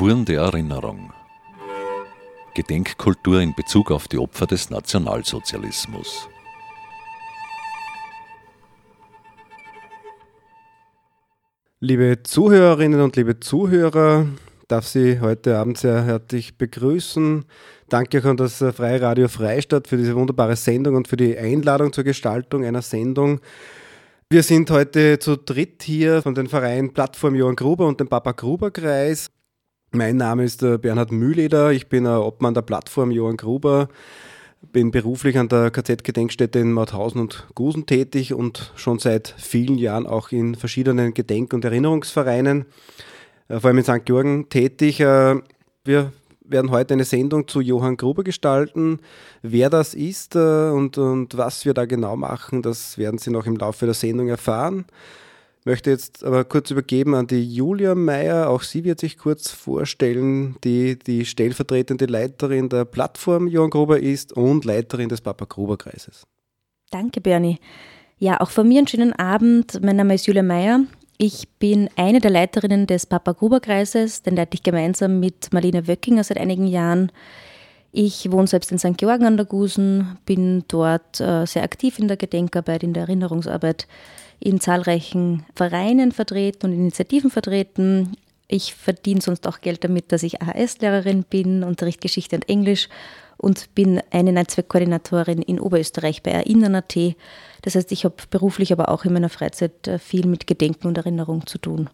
Spuren der Erinnerung. Gedenkkultur in Bezug auf die Opfer des Nationalsozialismus. Liebe Zuhörerinnen und liebe Zuhörer, darf Sie heute Abend sehr herzlich begrüßen. Danke auch an das Freie Radio Freistadt für diese wunderbare Sendung und für die Einladung zur Gestaltung einer Sendung. Wir sind heute zu dritt hier von den Vereinen Plattform Johann Gruber und dem Papa Gruber Kreis. Mein Name ist äh, Bernhard Mühleder, ich bin Obmann der Plattform Johann Gruber, bin beruflich an der KZ-Gedenkstätte in Mauthausen und Gusen tätig und schon seit vielen Jahren auch in verschiedenen Gedenk- und Erinnerungsvereinen, äh, vor allem in St. Georgen tätig. Äh, wir werden heute eine Sendung zu Johann Gruber gestalten. Wer das ist und, und was wir da genau machen, das werden Sie noch im Laufe der Sendung erfahren möchte jetzt aber kurz übergeben an die Julia Meyer. Auch sie wird sich kurz vorstellen, die die stellvertretende Leiterin der Plattform Johann Gruber ist und Leiterin des Papa Gruber Kreises. Danke, Bernie. Ja, auch von mir einen schönen Abend. Mein Name ist Julia Meyer. Ich bin eine der Leiterinnen des Papa Gruber Kreises, den leite ich gemeinsam mit Marlene Wöckinger seit einigen Jahren. Ich wohne selbst in St. Georgen an der Gusen, bin dort äh, sehr aktiv in der Gedenkarbeit, in der Erinnerungsarbeit in zahlreichen Vereinen vertreten und Initiativen vertreten. Ich verdiene sonst auch Geld damit, dass ich AHS-Lehrerin bin, unterrichte Geschichte und Englisch und bin eine Netzwerkkoordinatorin in Oberösterreich bei Erinnern.at. Das heißt, ich habe beruflich, aber auch in meiner Freizeit äh, viel mit Gedenken und Erinnerung zu tun.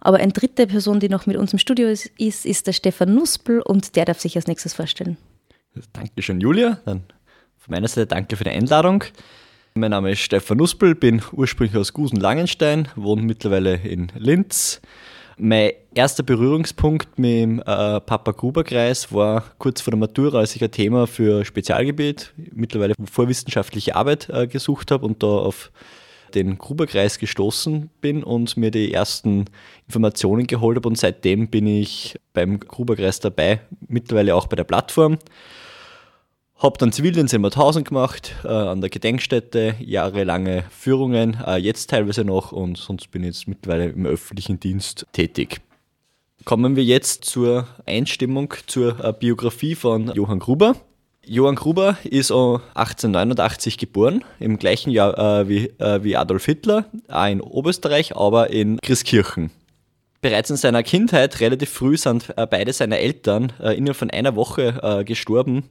Aber eine dritte Person, die noch mit uns im Studio ist, ist, der Stefan Nuspel und der darf sich als nächstes vorstellen. Dankeschön, Julia. Dann von meiner Seite danke für die Einladung. Mein Name ist Stefan Nuspel, bin ursprünglich aus Gusen-Langenstein, wohne mittlerweile in Linz. Mein erster Berührungspunkt mit dem äh, Papa Gruber Kreis war kurz vor der Matura, als ich ein Thema für Spezialgebiet, mittlerweile vorwissenschaftliche Arbeit äh, gesucht habe und da auf den Gruberkreis gestoßen bin und mir die ersten Informationen geholt habe und seitdem bin ich beim Gruberkreis dabei, mittlerweile auch bei der Plattform. Habe dann Zivildienst gemacht, äh, an der Gedenkstätte, jahrelange Führungen, äh, jetzt teilweise noch und sonst bin ich jetzt mittlerweile im öffentlichen Dienst tätig. Kommen wir jetzt zur Einstimmung zur äh, Biografie von Johann Gruber. Johann Gruber ist 1889 geboren, im gleichen Jahr äh, wie, äh, wie Adolf Hitler, auch in Oberösterreich, aber in Christkirchen. Bereits in seiner Kindheit, relativ früh, sind äh, beide seine Eltern innerhalb von einer Woche gestorben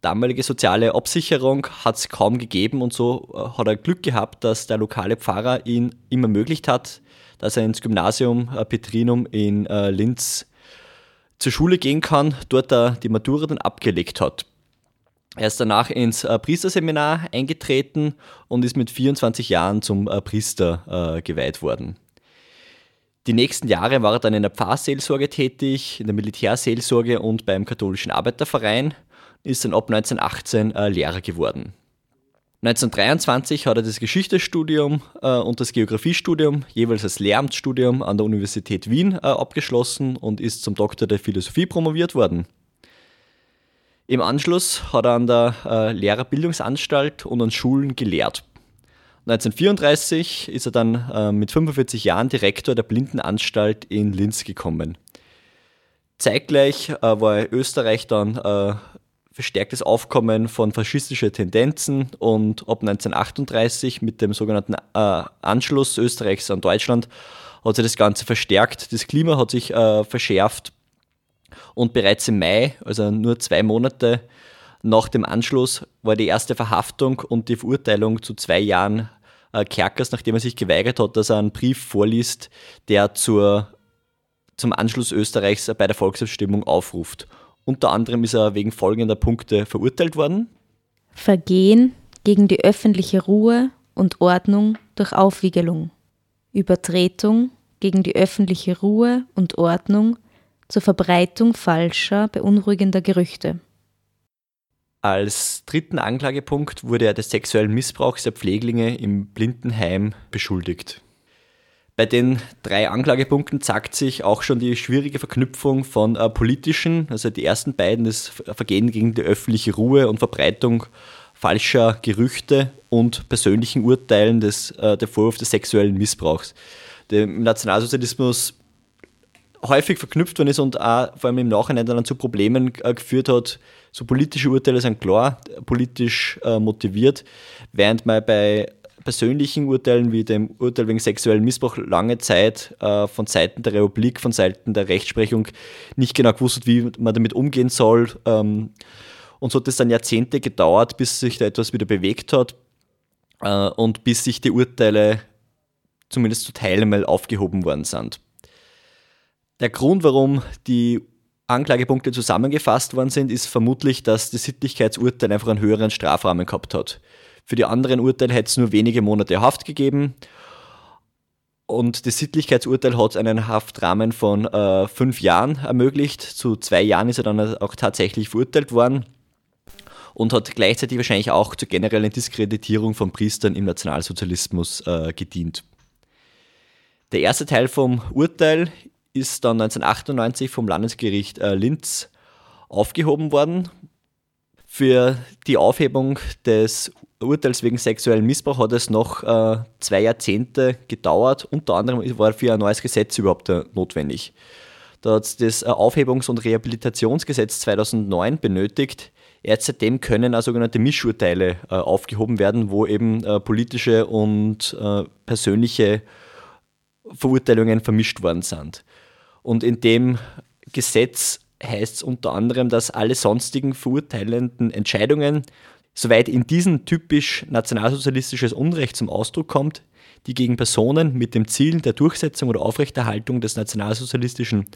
damalige soziale Absicherung hat es kaum gegeben und so äh, hat er Glück gehabt, dass der lokale Pfarrer ihn ihm ermöglicht hat, dass er ins Gymnasium äh, Petrinum in äh, Linz zur Schule gehen kann, dort er die Matura dann abgelegt hat. Er ist danach ins Priesterseminar eingetreten und ist mit 24 Jahren zum Priester geweiht worden. Die nächsten Jahre war er dann in der Pfarrseelsorge tätig, in der Militärseelsorge und beim katholischen Arbeiterverein ist dann ab 1918 äh, Lehrer geworden. 1923 hat er das Geschichtsstudium äh, und das Geografiestudium jeweils als Lehramtsstudium an der Universität Wien äh, abgeschlossen und ist zum Doktor der Philosophie promoviert worden. Im Anschluss hat er an der äh, Lehrerbildungsanstalt und an Schulen gelehrt. 1934 ist er dann äh, mit 45 Jahren Direktor der Blindenanstalt in Linz gekommen. Zeitgleich äh, war Österreich dann äh, verstärktes Aufkommen von faschistischen Tendenzen und ab 1938 mit dem sogenannten äh, Anschluss Österreichs an Deutschland hat sich das Ganze verstärkt. Das Klima hat sich äh, verschärft und bereits im Mai, also nur zwei Monate nach dem Anschluss, war die erste Verhaftung und die Verurteilung zu zwei Jahren äh, Kerkers, nachdem er sich geweigert hat, dass er einen Brief vorliest, der zur, zum Anschluss Österreichs bei der Volksabstimmung aufruft. Unter anderem ist er wegen folgender Punkte verurteilt worden. Vergehen gegen die öffentliche Ruhe und Ordnung durch Aufwiegelung. Übertretung gegen die öffentliche Ruhe und Ordnung zur Verbreitung falscher, beunruhigender Gerüchte. Als dritten Anklagepunkt wurde er des sexuellen Missbrauchs der Pfleglinge im Blindenheim beschuldigt. Bei den drei Anklagepunkten zeigt sich auch schon die schwierige Verknüpfung von äh, politischen, also die ersten beiden, das Vergehen gegen die öffentliche Ruhe und Verbreitung falscher Gerüchte und persönlichen Urteilen des, äh, der Vorwurf des sexuellen Missbrauchs. Im Nationalsozialismus häufig verknüpft worden ist und auch vor allem im Nachhinein dann zu Problemen äh, geführt hat. So politische Urteile sind klar, politisch äh, motiviert, während man bei persönlichen Urteilen wie dem Urteil wegen sexuellen Missbrauch lange Zeit äh, von Seiten der Republik, von Seiten der Rechtsprechung nicht genau gewusst hat, wie man damit umgehen soll. Ähm, und so hat es dann Jahrzehnte gedauert, bis sich da etwas wieder bewegt hat äh, und bis sich die Urteile zumindest zu Teilen mal aufgehoben worden sind. Der Grund, warum die Anklagepunkte zusammengefasst worden sind, ist vermutlich, dass das Sittlichkeitsurteil einfach einen höheren Strafrahmen gehabt hat. Für die anderen Urteile hätte es nur wenige Monate Haft gegeben. Und das Sittlichkeitsurteil hat einen Haftrahmen von äh, fünf Jahren ermöglicht. Zu zwei Jahren ist er dann auch tatsächlich verurteilt worden und hat gleichzeitig wahrscheinlich auch zur generellen Diskreditierung von Priestern im Nationalsozialismus äh, gedient. Der erste Teil vom Urteil ist dann 1998 vom Landesgericht äh, Linz aufgehoben worden. Für die Aufhebung des Urteils wegen sexuellen Missbrauch hat es noch äh, zwei Jahrzehnte gedauert. Unter anderem war für ein neues Gesetz überhaupt äh, notwendig. Da hat es das äh, Aufhebungs- und Rehabilitationsgesetz 2009 benötigt. Erst seitdem können auch sogenannte Mischurteile äh, aufgehoben werden, wo eben äh, politische und äh, persönliche Verurteilungen vermischt worden sind. Und in dem Gesetz heißt es unter anderem, dass alle sonstigen verurteilenden Entscheidungen, soweit in diesen typisch nationalsozialistisches Unrecht zum Ausdruck kommt, die gegen Personen mit dem Ziel der Durchsetzung oder Aufrechterhaltung des nationalsozialistischen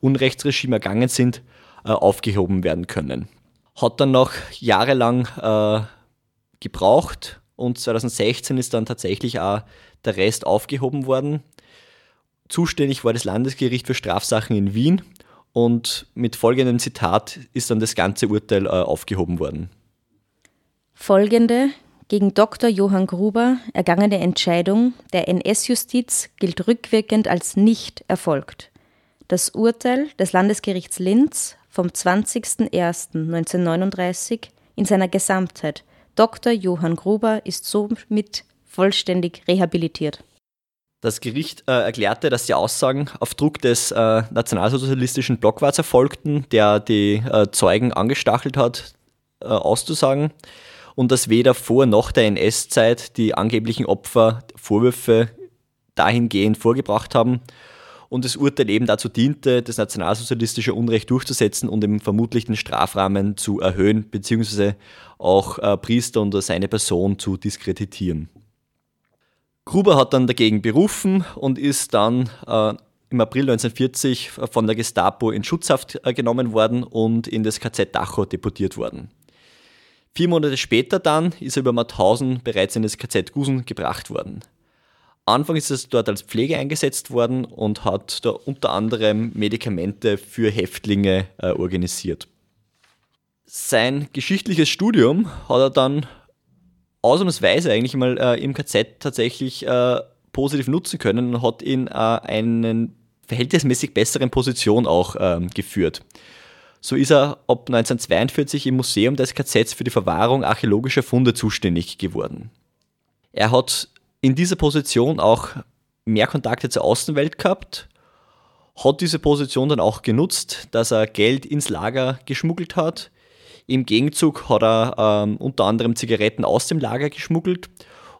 Unrechtsregimes ergangen sind, äh, aufgehoben werden können. Hat dann noch jahrelang äh, gebraucht und 2016 ist dann tatsächlich auch der Rest aufgehoben worden. Zuständig war das Landesgericht für Strafsachen in Wien und mit folgendem Zitat ist dann das ganze Urteil äh, aufgehoben worden. Folgende gegen Dr. Johann Gruber ergangene Entscheidung der NS-Justiz gilt rückwirkend als nicht erfolgt. Das Urteil des Landesgerichts Linz vom 20.01.1939 in seiner Gesamtheit. Dr. Johann Gruber ist somit vollständig rehabilitiert. Das Gericht äh, erklärte, dass die Aussagen auf Druck des äh, nationalsozialistischen Blockwarts erfolgten, der die äh, Zeugen angestachelt hat, äh, auszusagen, und dass weder vor noch der NS-Zeit die angeblichen Opfer Vorwürfe dahingehend vorgebracht haben und das Urteil eben dazu diente, das nationalsozialistische Unrecht durchzusetzen und im vermutlichen Strafrahmen zu erhöhen, beziehungsweise auch äh, Priester und seine Person zu diskreditieren. Gruber hat dann dagegen berufen und ist dann äh, im April 1940 von der Gestapo in Schutzhaft äh, genommen worden und in das KZ Dachau deportiert worden. Vier Monate später dann ist er über Mauthausen bereits in das KZ Gusen gebracht worden. Anfangs ist er dort als Pflege eingesetzt worden und hat da unter anderem Medikamente für Häftlinge äh, organisiert. Sein geschichtliches Studium hat er dann ausnahmsweise eigentlich mal äh, im KZ tatsächlich äh, positiv nutzen können und hat ihn äh, einen verhältnismäßig besseren Position auch ähm, geführt. So ist er ab 1942 im Museum des KZs für die Verwahrung archäologischer Funde zuständig geworden. Er hat in dieser Position auch mehr Kontakte zur Außenwelt gehabt, hat diese Position dann auch genutzt, dass er Geld ins Lager geschmuggelt hat, im Gegenzug hat er ähm, unter anderem Zigaretten aus dem Lager geschmuggelt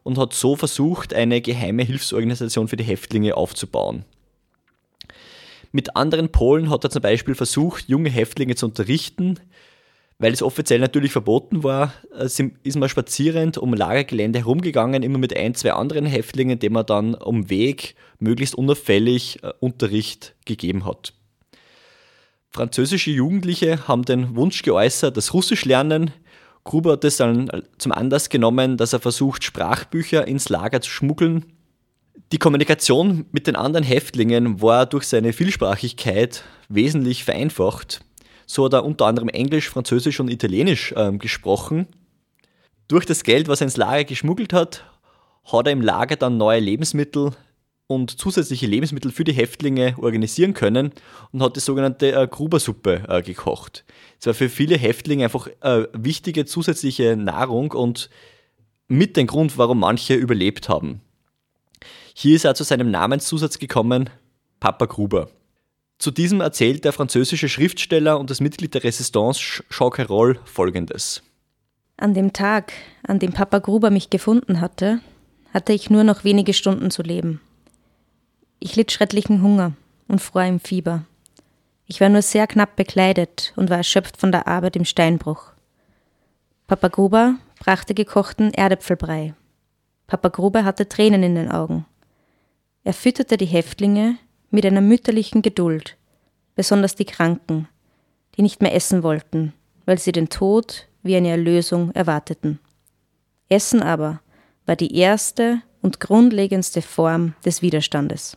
und hat so versucht, eine geheime Hilfsorganisation für die Häftlinge aufzubauen. Mit anderen Polen hat er zum Beispiel versucht, junge Häftlinge zu unterrichten. Weil es offiziell natürlich verboten war, äh, ist man spazierend um Lagergelände herumgegangen, immer mit ein, zwei anderen Häftlingen, denen man dann um Weg möglichst unauffällig äh, Unterricht gegeben hat. Französische Jugendliche haben den Wunsch geäußert, das Russisch lernen. Gruber hat es dann zum Anlass genommen, dass er versucht, Sprachbücher ins Lager zu schmuggeln. Die Kommunikation mit den anderen Häftlingen war durch seine Vielsprachigkeit wesentlich vereinfacht. So hat er unter anderem Englisch, Französisch und Italienisch ähm, gesprochen. Durch das Geld, was er ins Lager geschmuggelt hat, hat er im Lager dann neue Lebensmittel und zusätzliche Lebensmittel für die Häftlinge organisieren können und hat die sogenannte äh, Grubersuppe äh, gekocht. Es war für viele Häftlinge einfach äh, wichtige zusätzliche Nahrung und mit dem Grund, warum manche überlebt haben. Hier ist er zu seinem Namenszusatz gekommen, Papa Gruber. Zu diesem erzählt der französische Schriftsteller und das Mitglied der Resistance Jacques Herold folgendes. An dem Tag, an dem Papa Gruber mich gefunden hatte, hatte ich nur noch wenige Stunden zu leben. Ich litt schrecklichen Hunger und fror im Fieber. Ich war nur sehr knapp bekleidet und war erschöpft von der Arbeit im Steinbruch. Papa Gruber brachte gekochten Erdäpfelbrei. Papa Gruber hatte Tränen in den Augen. Er fütterte die Häftlinge mit einer mütterlichen Geduld, besonders die Kranken, die nicht mehr essen wollten, weil sie den Tod wie eine Erlösung erwarteten. Essen aber war die erste und grundlegendste Form des Widerstandes.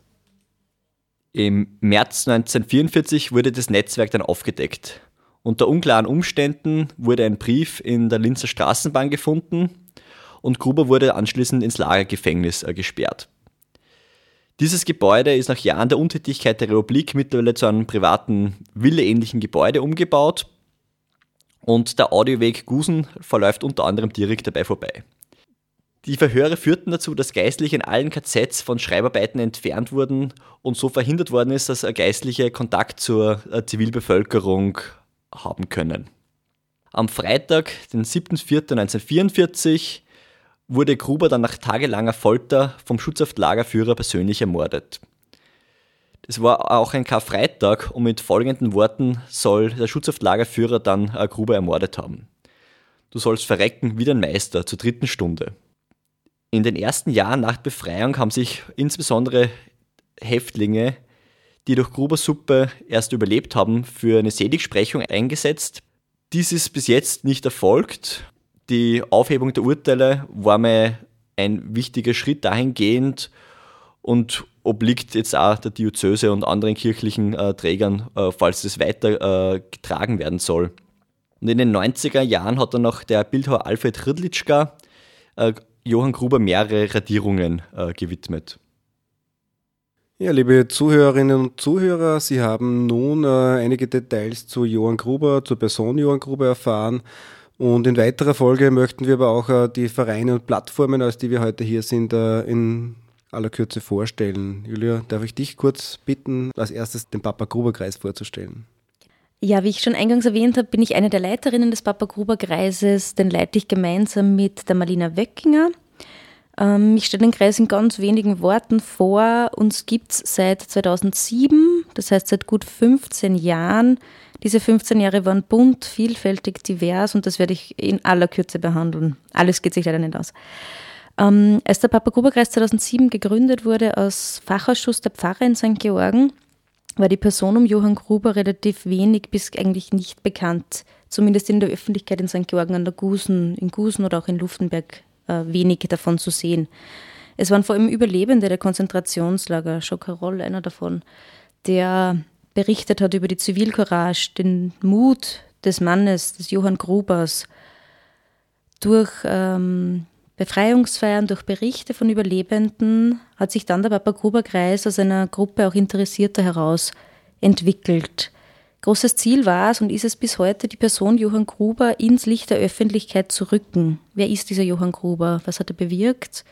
Im März 1944 wurde das Netzwerk dann aufgedeckt. Unter unklaren Umständen wurde ein Brief in der Linzer Straßenbahn gefunden und Gruber wurde anschließend ins Lagergefängnis äh, gesperrt. Dieses Gebäude ist nach Jahren der Untätigkeit der Republik mittlerweile zu einem privaten Villeähnlichen Gebäude umgebaut und der Audioweg Gusen verläuft unter anderem direkt dabei vorbei. Die Verhöre führten dazu, dass Geistliche in allen KZs von Schreibarbeiten entfernt wurden und so verhindert worden ist, dass Geistliche Kontakt zur äh, Zivilbevölkerung haben können. Am Freitag, den 7.4.1944, wurde Gruber dann nach tagelanger Folter vom Schutzhaftlagerführer persönlich ermordet. Das war auch ein Karfreitag und mit folgenden Worten soll der Schutzhaftlagerführer dann äh, Gruber ermordet haben. Du sollst verrecken wie dein Meister zur dritten Stunde. In den ersten Jahren nach Befreiung haben sich insbesondere Häftlinge, die durch Grubers Suppe erst überlebt haben, für eine Seligsprechung eingesetzt. Dies ist bis jetzt nicht erfolgt die Aufhebung der Urteile war mir ein wichtiger Schritt dahingehend und obliegt jetzt auch der Diözese und anderen kirchlichen äh, Trägern, äh, falls es weiter äh, getragen werden soll. Und in den 90er Jahren hat dann noch der Bildhauer Alfred Ridlitschka äh, Johann Gruber mehrere Radierungen äh, gewidmet. Ja, liebe Zuhörerinnen und Zuhörer, Sie haben nun äh, einige Details zu Johann Gruber, zur Person Johann Gruber erfahren. Und in weiterer Folge möchten wir aber auch äh, die Vereine und Plattformen, als die wir heute hier sind, äh, in aller Kürze vorstellen. Julia, darf ich dich kurz bitten, als erstes den Papa Gruber Kreis vorzustellen? Ja, wie ich schon eingangs erwähnt habe, bin ich eine der Leiterinnen des Papa Gruber Kreises. Den leite ich gemeinsam mit der Marlina Wöckinger. Ähm, ich stelle den Kreis in ganz wenigen Worten vor. Uns gibt es seit 2007, das heißt seit gut 15 Jahren. Diese 15 Jahre waren bunt, vielfältig, divers und das werde ich in aller Kürze behandeln. Alles geht sich leider nicht aus. Ähm, als der Papa Gruberkreis 2007 gegründet wurde als Fachausschuss der Pfarrer in St. Georgen, war die Person um Johann Gruber relativ wenig bis eigentlich nicht bekannt. Zumindest in der Öffentlichkeit in St. Georgen an der Gusen, in Gusen oder auch in Luftenberg äh, wenig davon zu sehen. Es waren vor allem Überlebende der Konzentrationslager, Schokarol einer davon, der berichtet hat über die Zivilcourage, den Mut des Mannes, des Johann Grubers, durch ähm, Befreiungsfeiern, durch Berichte von Überlebenden hat sich dann der Papa Gruber Kreis aus einer Gruppe auch Interessierter heraus entwickelt. Großes Ziel war es und ist es bis heute, die Person Johann Gruber ins Licht der Öffentlichkeit zu rücken. Wer ist dieser Johann Gruber? Was hat er bewirkt?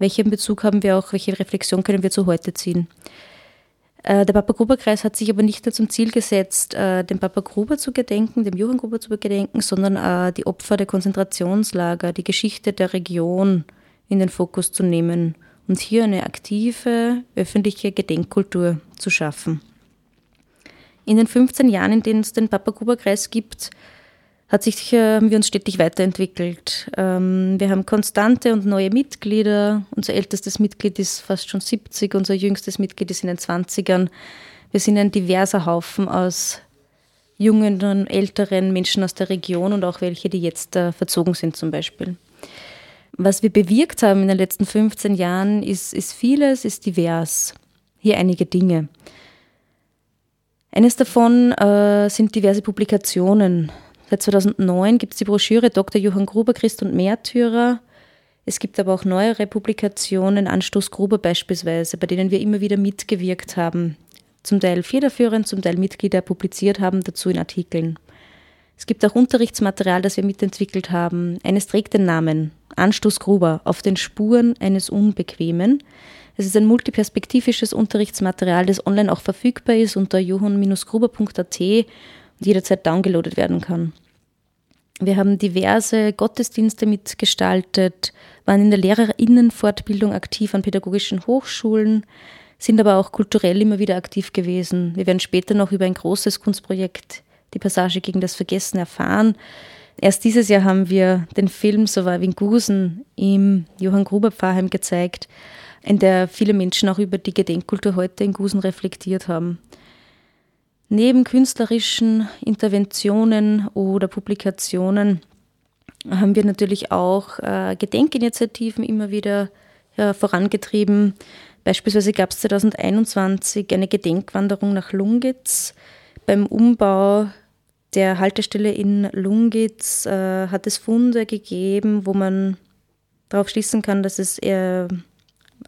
Welchen Bezug haben wir auch, welche Reflexion können wir zu heute ziehen? Äh, der Papa Gruber Kreis hat sich aber nicht nur zum Ziel gesetzt, äh, dem Papa Gruber zu gedenken, dem Johann Gruber zu gedenken, sondern äh, die Opfer der Konzentrationslager, die Geschichte der Region in den Fokus zu nehmen und hier eine aktive öffentliche Gedenkkultur zu schaffen. In den 15 Jahren, in denen es den Papa Gruber Kreis gibt, hat sich, haben wir uns stetig weiterentwickelt. Ähm, wir haben konstante und neue Mitglieder. Unser ältestes Mitglied ist fast schon 70, unser jüngstes Mitglied ist in den 20ern. Wir sind ein diverser Haufen aus jungen und älteren Menschen aus der Region und auch welche, die jetzt äh, verzogen sind zum Beispiel. Was wir bewirkt haben in den letzten 15 Jahren, ist, ist vieles, ist divers. Hier einige Dinge. Eines davon äh, sind diverse Publikationen. Seit 2009 gibt es die Broschüre Dr. Johann Gruber, Christ und Märtyrer. Es gibt aber auch neuere Publikationen, Anstoß Gruber beispielsweise, bei denen wir immer wieder mitgewirkt haben. Zum Teil federführend, zum Teil Mitglieder publiziert haben, dazu in Artikeln. Es gibt auch Unterrichtsmaterial, das wir mitentwickelt haben. Eines trägt den Namen Anstoß Gruber auf den Spuren eines Unbequemen. Es ist ein multiperspektivisches Unterrichtsmaterial, das online auch verfügbar ist unter johann-gruber.at jederzeit downgeloadet werden kann. Wir haben diverse Gottesdienste mitgestaltet, waren in der Lehrerinnenfortbildung aktiv an pädagogischen Hochschulen, sind aber auch kulturell immer wieder aktiv gewesen. Wir werden später noch über ein großes Kunstprojekt, die Passage gegen das Vergessen, erfahren. Erst dieses Jahr haben wir den Film Surviving Gusen im Johann Gruber Pfarrheim gezeigt, in der viele Menschen auch über die Gedenkkultur heute in Gusen reflektiert haben. Neben künstlerischen Interventionen oder Publikationen haben wir natürlich auch äh, Gedenkinitiativen immer wieder ja, vorangetrieben. Beispielsweise gab es 2021 eine Gedenkwanderung nach Lungitz. Beim Umbau der Haltestelle in Lungitz äh, hat es Funde gegeben, wo man darauf schließen kann, dass es eher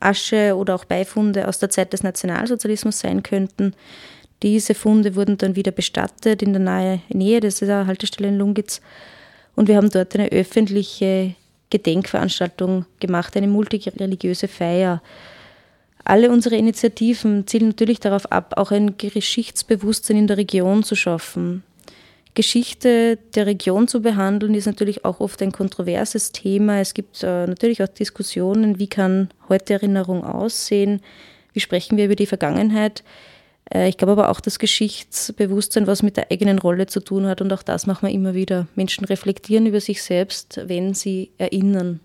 Asche oder auch Beifunde aus der Zeit des Nationalsozialismus sein könnten. Diese Funde wurden dann wieder bestattet in der nahe Nähe dieser Haltestelle in Lungitz. Und wir haben dort eine öffentliche Gedenkveranstaltung gemacht, eine multireligiöse Feier. Alle unsere Initiativen zielen natürlich darauf ab, auch ein Geschichtsbewusstsein in der Region zu schaffen. Geschichte der Region zu behandeln, ist natürlich auch oft ein kontroverses Thema. Es gibt äh, natürlich auch Diskussionen, wie kann heute Erinnerung aussehen, wie sprechen wir über die Vergangenheit. Äh, ich glaube aber auch das Geschichtsbewusstsein, was mit der eigenen Rolle zu tun hat. Und auch das machen wir immer wieder. Menschen reflektieren über sich selbst, wenn sie erinnern.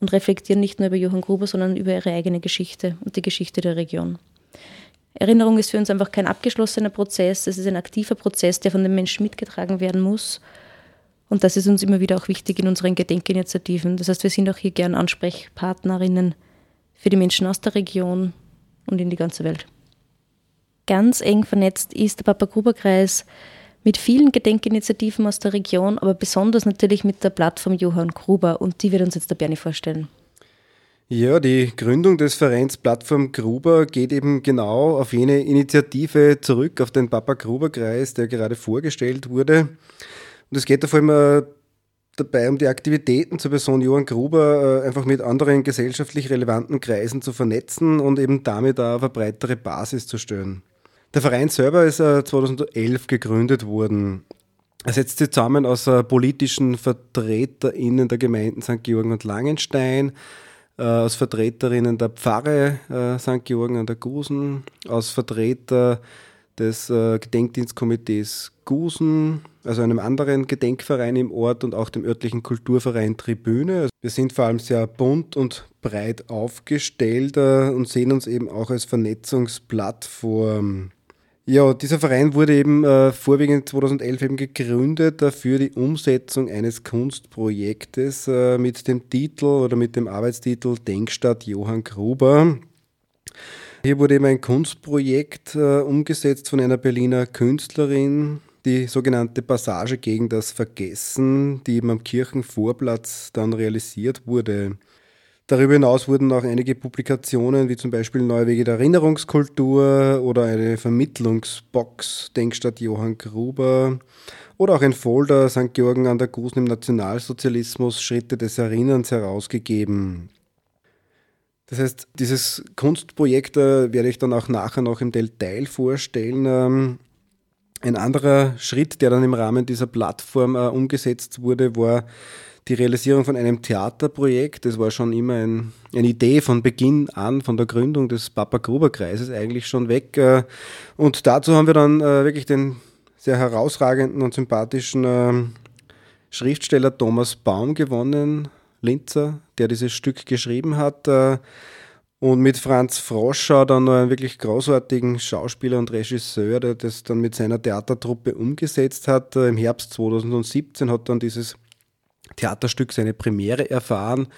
Und reflektieren nicht nur über Johann Gruber, sondern über ihre eigene Geschichte und die Geschichte der Region. Erinnerung ist für uns einfach kein abgeschlossener Prozess. Es ist ein aktiver Prozess, der von den Menschen mitgetragen werden muss. Und das ist uns immer wieder auch wichtig in unseren Gedenkinitiativen. Das heißt, wir sind auch hier gern Ansprechpartnerinnen für die Menschen aus der Region und in die ganze Welt ganz eng vernetzt ist der Papa-Gruber-Kreis mit vielen Gedenkinitiativen aus der Region, aber besonders natürlich mit der Plattform Johann Gruber und die wird uns jetzt der Bernie vorstellen. Ja, die Gründung des Vereins Plattform Gruber geht eben genau auf jene Initiative zurück, auf den Papa-Gruber-Kreis, der gerade vorgestellt wurde. Und es geht da vor allem dabei, um die Aktivitäten zur Person Johann Gruber äh, einfach mit anderen gesellschaftlich relevanten Kreisen zu vernetzen und eben damit auch auf eine breitere Basis zu stellen. Der Verein selber ist 2011 äh, gegründet worden. Er setzt sich zusammen aus äh, politischen VertreterInnen der Gemeinden St. Georgen und Langenstein, äh, aus Vertreterinnen der Pfarre St. Georgen an der Gusen, aus Vertreter des Gedenkdienstkomitees Gusen, also einem anderen Gedenkverein im Ort und auch dem örtlichen Kulturverein Tribüne. Also wir sind vor allem sehr bunt und breit aufgestellt und sehen uns eben auch als Vernetzungsplattform. Ja, dieser Verein wurde eben äh, vorwiegend 2011 eben gegründet äh, für die Umsetzung eines Kunstprojektes äh, mit dem Titel oder mit dem Arbeitstitel Denkstadt Johann Gruber. Hier wurde eben ein Kunstprojekt äh, umgesetzt von einer Berliner Künstlerin, die sogenannte Passage gegen das Vergessen, die eben am Kirchenvorplatz dann realisiert wurde. Darüber hinaus wurden auch einige Publikationen, wie zum Beispiel Neue Wege der Erinnerungskultur oder eine Vermittlungsbox Denkstadt Johann Gruber oder auch ein Folder St. Georgen an der Gusen im Nationalsozialismus Schritte des Erinnerns herausgegeben. Das heißt, dieses Kunstprojekt werde ich dann auch nachher noch im Detail vorstellen. Ähm, ein anderer Schritt, der dann im Rahmen dieser Plattform äh, umgesetzt wurde, war die Realisierung von einem Theaterprojekt. Das war schon immer ein, eine Idee von Beginn an, von der Gründung des Papa-Gruber-Kreises eigentlich schon weg. Äh, und dazu haben wir dann äh, wirklich den sehr herausragenden und sympathischen äh, Schriftsteller Thomas Baum gewonnen, Linzer, der dieses Stück geschrieben hat. Und mit Franz Froscher dann noch einen wirklich großartigen Schauspieler und Regisseur, der das dann mit seiner Theatertruppe umgesetzt hat. Im Herbst 2017 hat dann dieses Theaterstück seine Premiere erfahren.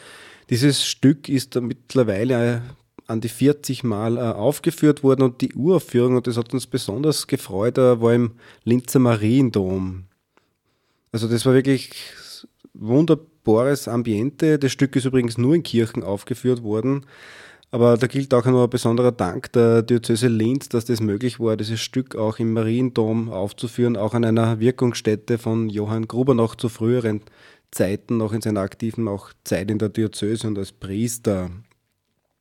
Dieses Stück ist mittlerweile an die 40 Mal äh, aufgeführt worden und die Uraufführung, und das hat uns besonders gefreut, äh, war im Linzer Mariendom. Also das war wirklich wunderbares Ambiente. Das Stück ist übrigens nur in Kirchen aufgeführt worden. Aber da gilt auch noch ein besonderer Dank der Diözese Linz, dass das möglich war, dieses Stück auch im Mariendom aufzuführen, auch an einer Wirkungsstätte von Johann Gruber noch zu früheren Zeiten, noch in seiner aktiven auch Zeit in der Diözese und als Priester.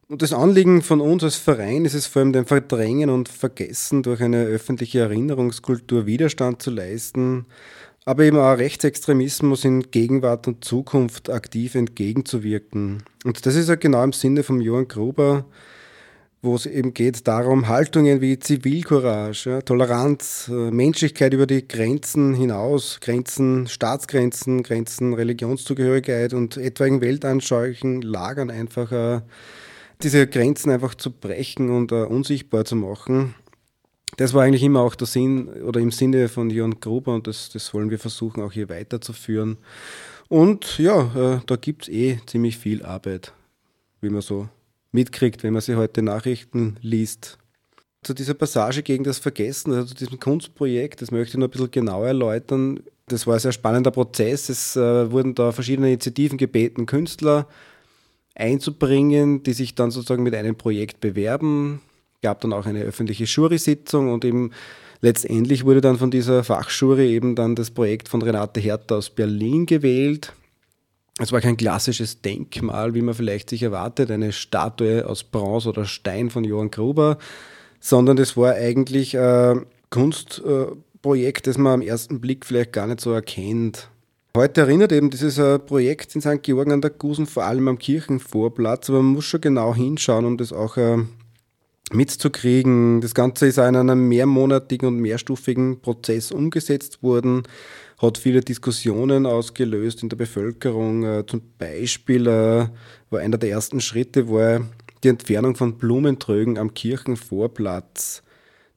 Und das Anliegen von uns als Verein ist es vor allem, dem Verdrängen und Vergessen durch eine öffentliche Erinnerungskultur Widerstand zu leisten, aber eben auch Rechtsextremismus in Gegenwart und Zukunft aktiv entgegenzuwirken. Und das ist ja genau im Sinne von Johann Gruber, wo es eben geht darum, Haltungen wie Zivilcourage, ja, Toleranz, äh, Menschlichkeit über die Grenzen hinaus, Grenzen, Staatsgrenzen, Grenzen, Religionszugehörigkeit und etwaigen weltanschaulichen Lagern einfach äh, diese Grenzen einfach zu brechen und uh, unsichtbar zu machen. Das war eigentlich immer auch der Sinn oder im Sinne von Jörn Gruber und das, das wollen wir versuchen auch hier weiterzuführen. Und ja, äh, da gibt es eh ziemlich viel Arbeit, wie man so mitkriegt, wenn man sich heute Nachrichten liest. Zu dieser Passage gegen das Vergessen, also zu diesem Kunstprojekt, das möchte ich noch ein bisschen genauer erläutern. Das war ein sehr spannender Prozess. Es äh, wurden da verschiedene Initiativen gebeten, Künstler einzubringen, die sich dann sozusagen mit einem Projekt bewerben. Gab dann auch eine öffentliche Jury-Sitzung und eben letztendlich wurde dann von dieser Fachjury eben dann das Projekt von Renate Hertha aus Berlin gewählt. Es war kein klassisches Denkmal, wie man vielleicht sich erwartet, eine Statue aus Bronze oder Stein von Johann Gruber, sondern es war eigentlich ein Kunstprojekt, das man am ersten Blick vielleicht gar nicht so erkennt. Heute erinnert eben dieses äh, Projekt in St. Georgen an der Gusen vor allem am Kirchenvorplatz, aber man muss schon genau hinschauen, um das auch äh, mitzukriegen. Das Ganze ist in einem mehrmonatigen und mehrstufigen Prozess umgesetzt worden, hat viele Diskussionen ausgelöst in der Bevölkerung. Äh, zum Beispiel war einer der ersten Schritte war die Entfernung von Blumentrögen am Kirchenvorplatz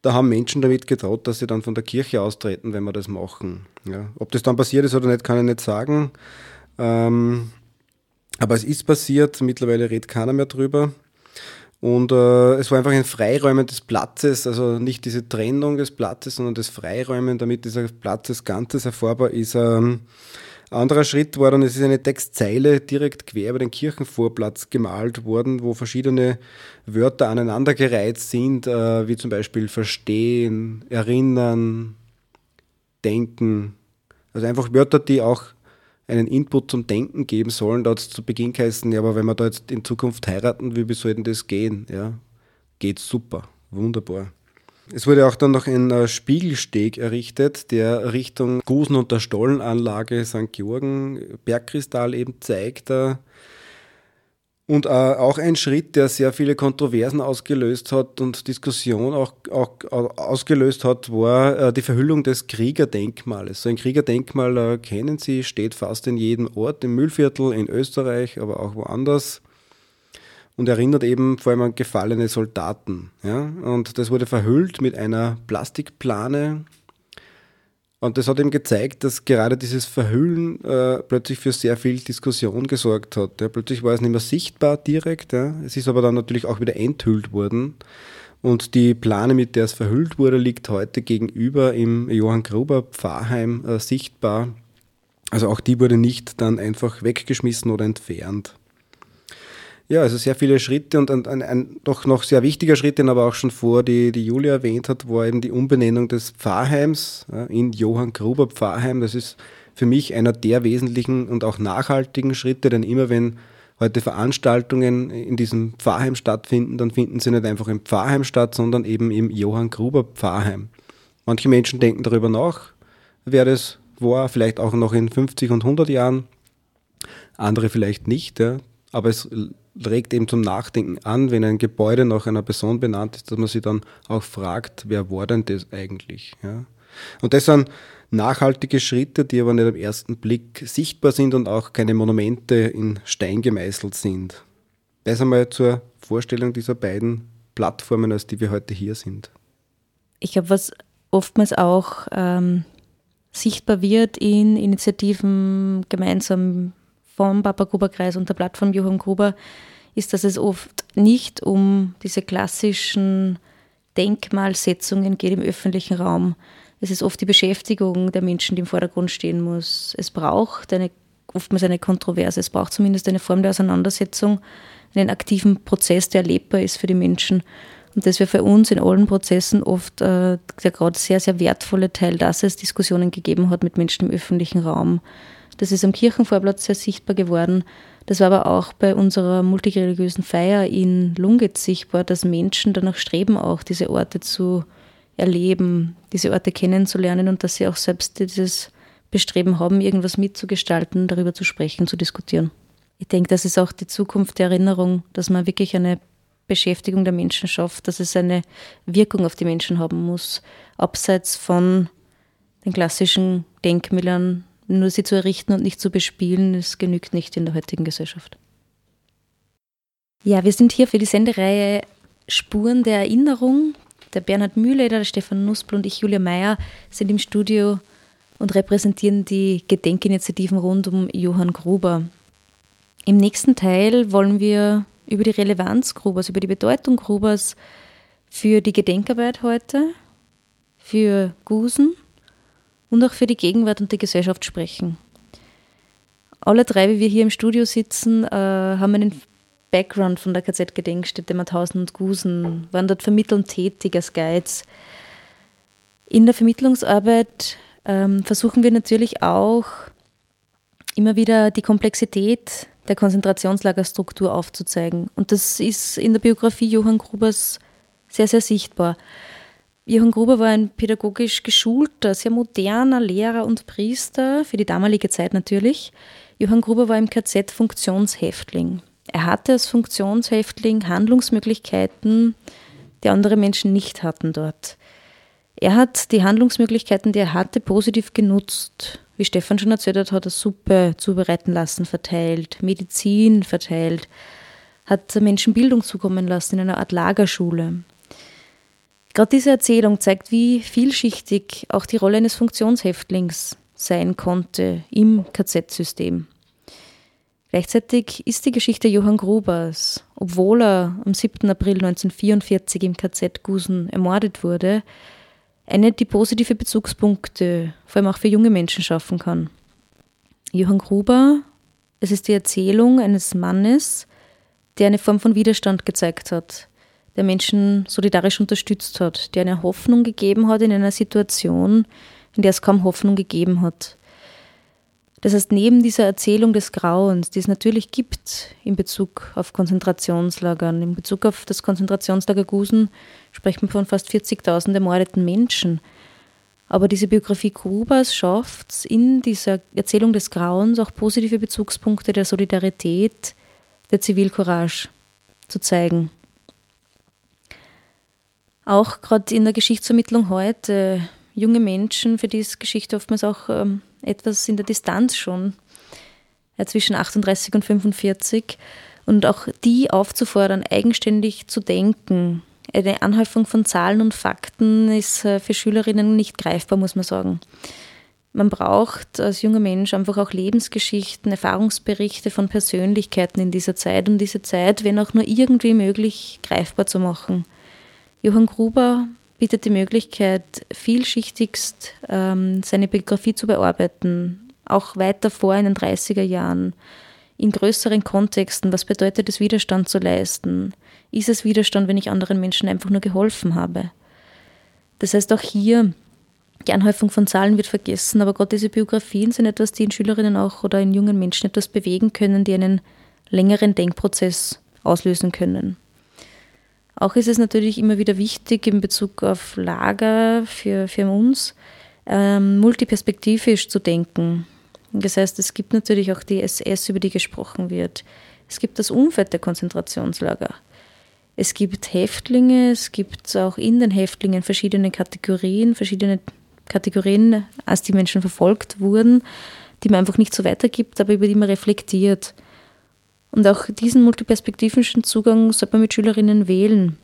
da haben Menschen damit gedroht, dass sie dann von der Kirche austreten, wenn wir das machen. Ja. Ob das dann passiert ist oder nicht, kann ich nicht sagen. Ähm, aber es ist passiert, mittlerweile redet keiner mehr drüber. Und äh, es war einfach ein Freiräumen des Platzes, also nicht diese Trennung des Platzes, sondern das Freiräumen, damit dieser Platz als Ganzes erfahrbar ist. Ähm, anderer Schritt war dann, es ist eine Textzeile direkt quer über den Kirchenvorplatz gemalt worden, wo verschiedene Wörter aneinandergereiht sind, äh, wie zum Beispiel verstehen, erinnern, denken. Also einfach Wörter, die auch einen Input zum Denken geben sollen. Da hat es zu Beginn geheißen, ja, aber wenn wir da jetzt in Zukunft heiraten, wie soll denn das gehen? Ja, geht super, wunderbar. Es wurde auch dann noch ein äh, Spiegelsteg errichtet, der Richtung Gusen- und der Stollenanlage St. Georgen Bergkristall eben zeigt. Äh, und äh, auch ein Schritt, der sehr viele Kontroversen ausgelöst hat und Diskussion auch, auch ausgelöst hat, war die Verhüllung des Kriegerdenkmales. So ein Kriegerdenkmal kennen Sie, steht fast in jedem Ort, im Müllviertel, in Österreich, aber auch woanders und erinnert eben vor allem an gefallene Soldaten. Ja? Und das wurde verhüllt mit einer Plastikplane. Und das hat eben gezeigt, dass gerade dieses Verhüllen äh, plötzlich für sehr viel Diskussion gesorgt hat. Ja? Plötzlich war es nicht mehr sichtbar direkt. Ja? Es ist aber dann natürlich auch wieder enthüllt worden. Und die Plane, mit der es verhüllt wurde, liegt heute gegenüber im Johann Gruber Pfarrheim äh, sichtbar. Also auch die wurde nicht dann einfach weggeschmissen oder entfernt. Ja, also sehr viele Schritte und ein, ein, ein, doch noch sehr wichtiger Schritt, den aber auch schon vor die, die Julia erwähnt hat, war eben die Umbenennung des Pfarrheims ja, in Johann Gruber Pfarrheim. Das ist für mich einer der wesentlichen und auch nachhaltigen Schritte, denn immer wenn heute Veranstaltungen in diesem Pfarrheim stattfinden, dann finden sie nicht einfach im Pfarrheim statt, sondern eben im Johann Gruber Pfarrheim. Manche Menschen denken darüber nach, wer das war, vielleicht auch noch in 50 und 100 Jahren, andere vielleicht nicht. Ja. Aber es regt eben zum Nachdenken an, wenn ein Gebäude nach einer Person benannt ist, dass man sich dann auch fragt, wer war denn das eigentlich? Ja? Und das sind nachhaltige Schritte, die aber nicht am ersten Blick sichtbar sind und auch keine Monumente in Stein gemeißelt sind. Das einmal zur Vorstellung dieser beiden Plattformen, als die wir heute hier sind. Ich glaube, was oftmals auch ähm, sichtbar wird in Initiativen gemeinsam vom Papa Gruber Kreis und der Plattform Johann Gruber ist, dass es oft nicht um diese klassischen Denkmalsetzungen geht im öffentlichen Raum. Es ist oft die Beschäftigung der Menschen, die im Vordergrund stehen muss. Es braucht eine, oftmals eine Kontroverse, es braucht zumindest eine Form der Auseinandersetzung, einen aktiven Prozess, der erlebbar ist für die Menschen. Und das wäre für uns in allen Prozessen oft äh, der gerade sehr, sehr wertvolle Teil, dass es Diskussionen gegeben hat mit Menschen im öffentlichen Raum. Das ist am Kirchenvorplatz sehr sichtbar geworden. Das war aber auch bei unserer multireligiösen Feier in Lungitz sichtbar, dass Menschen danach streben, auch diese Orte zu erleben, diese Orte kennenzulernen und dass sie auch selbst dieses Bestreben haben, irgendwas mitzugestalten, darüber zu sprechen, zu diskutieren. Ich denke, das ist auch die Zukunft der Erinnerung, dass man wirklich eine Beschäftigung der Menschen schafft, dass es eine Wirkung auf die Menschen haben muss, abseits von den klassischen Denkmälern, nur sie zu errichten und nicht zu bespielen, das genügt nicht in der heutigen Gesellschaft. Ja, wir sind hier für die Sendereihe Spuren der Erinnerung. Der Bernhard Mühleder, der Stefan Nuspel und ich, Julia Meyer, sind im Studio und repräsentieren die Gedenkinitiativen rund um Johann Gruber. Im nächsten Teil wollen wir über die Relevanz Grubers, über die Bedeutung Grubers für die Gedenkarbeit heute, für Gusen und auch für die Gegenwart und die Gesellschaft sprechen. Alle drei, wie wir hier im Studio sitzen, äh, haben einen Background von der KZ-Gedenkstätte Mauthausen und Gusen, waren dort vermittelnd tätig als Guides. In der Vermittlungsarbeit ähm, versuchen wir natürlich auch immer wieder die Komplexität der Konzentrationslagerstruktur aufzuzeigen. Und das ist in der Biografie Johann Grubers sehr, sehr sichtbar. Johann Gruber war ein pädagogisch geschulter, sehr moderner Lehrer und Priester, für die damalige Zeit natürlich. Johann Gruber war im KZ Funktionshäftling. Er hatte als Funktionshäftling Handlungsmöglichkeiten, die andere Menschen nicht hatten dort. Er hat die Handlungsmöglichkeiten, die er hatte, positiv genutzt. Wie Stefan schon erzählt hat, hat er Suppe zubereiten lassen, verteilt, Medizin verteilt, hat Menschen Bildung zukommen lassen in einer Art Lagerschule. Gerade diese Erzählung zeigt, wie vielschichtig auch die Rolle eines Funktionshäftlings sein konnte im KZ-System. Gleichzeitig ist die Geschichte Johann Grubers, obwohl er am 7. April 1944 im KZ Gusen ermordet wurde, eine, die positive Bezugspunkte, vor allem auch für junge Menschen schaffen kann. Johann Gruber, es ist die Erzählung eines Mannes, der eine Form von Widerstand gezeigt hat, der Menschen solidarisch unterstützt hat, der eine Hoffnung gegeben hat in einer Situation, in der es kaum Hoffnung gegeben hat. Das heißt, neben dieser Erzählung des Grauens, die es natürlich gibt in Bezug auf Konzentrationslagern, in Bezug auf das Konzentrationslager Gusen, spricht man von fast 40.000 ermordeten Menschen. Aber diese Biografie Kubas schafft es in dieser Erzählung des Grauens auch positive Bezugspunkte der Solidarität, der Zivilcourage zu zeigen. Auch gerade in der Geschichtsvermittlung heute, junge Menschen, für die ist Geschichte oftmals auch ähm, etwas in der Distanz schon, ja, zwischen 38 und 45, und auch die aufzufordern, eigenständig zu denken. Eine Anhäufung von Zahlen und Fakten ist äh, für Schülerinnen nicht greifbar, muss man sagen. Man braucht als junger Mensch einfach auch Lebensgeschichten, Erfahrungsberichte von Persönlichkeiten in dieser Zeit, um diese Zeit, wenn auch nur irgendwie möglich, greifbar zu machen. Johann Gruber bietet die Möglichkeit, vielschichtigst ähm, seine Biografie zu bearbeiten, auch weiter vor in den 30er Jahren, in größeren Kontexten. Was bedeutet es, Widerstand zu leisten? Ist es Widerstand, wenn ich anderen Menschen einfach nur geholfen habe? Das heißt, auch hier, die Anhäufung von Zahlen wird vergessen, aber gerade diese Biografien sind etwas, die in Schülerinnen auch oder in jungen Menschen etwas bewegen können, die einen längeren Denkprozess auslösen können. Auch ist es natürlich immer wieder wichtig in Bezug auf Lager für, für uns, ähm, multiperspektivisch zu denken. Das heißt, es gibt natürlich auch die SS, über die gesprochen wird. Es gibt das Umfeld der Konzentrationslager. Es gibt Häftlinge, es gibt auch in den Häftlingen verschiedene Kategorien, verschiedene Kategorien, als die Menschen verfolgt wurden, die man einfach nicht so weitergibt, aber über die man reflektiert. Und auch diesen multiperspektivischen Zugang sollte man mit Schülerinnen wählen.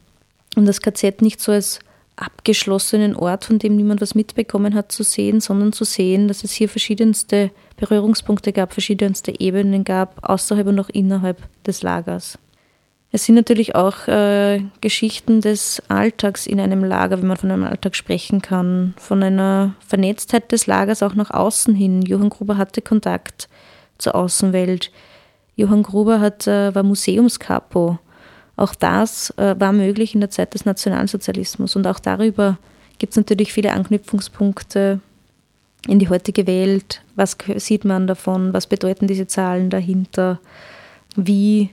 Und das KZ nicht so als abgeschlossenen Ort, von dem niemand was mitbekommen hat, zu sehen, sondern zu sehen, dass es hier verschiedenste Berührungspunkte gab, verschiedenste Ebenen gab, außerhalb und auch innerhalb des Lagers. Es sind natürlich auch äh, Geschichten des Alltags in einem Lager, wenn man von einem Alltag sprechen kann, von einer Vernetztheit des Lagers auch nach außen hin. Johann Gruber hatte Kontakt zur Außenwelt. Johann Gruber hat, äh, war Museumskapo. Auch das äh, war möglich in der Zeit des Nationalsozialismus. Und auch darüber gibt es natürlich viele Anknüpfungspunkte in die heutige Welt. Was sieht man davon? Was bedeuten diese Zahlen dahinter? wie,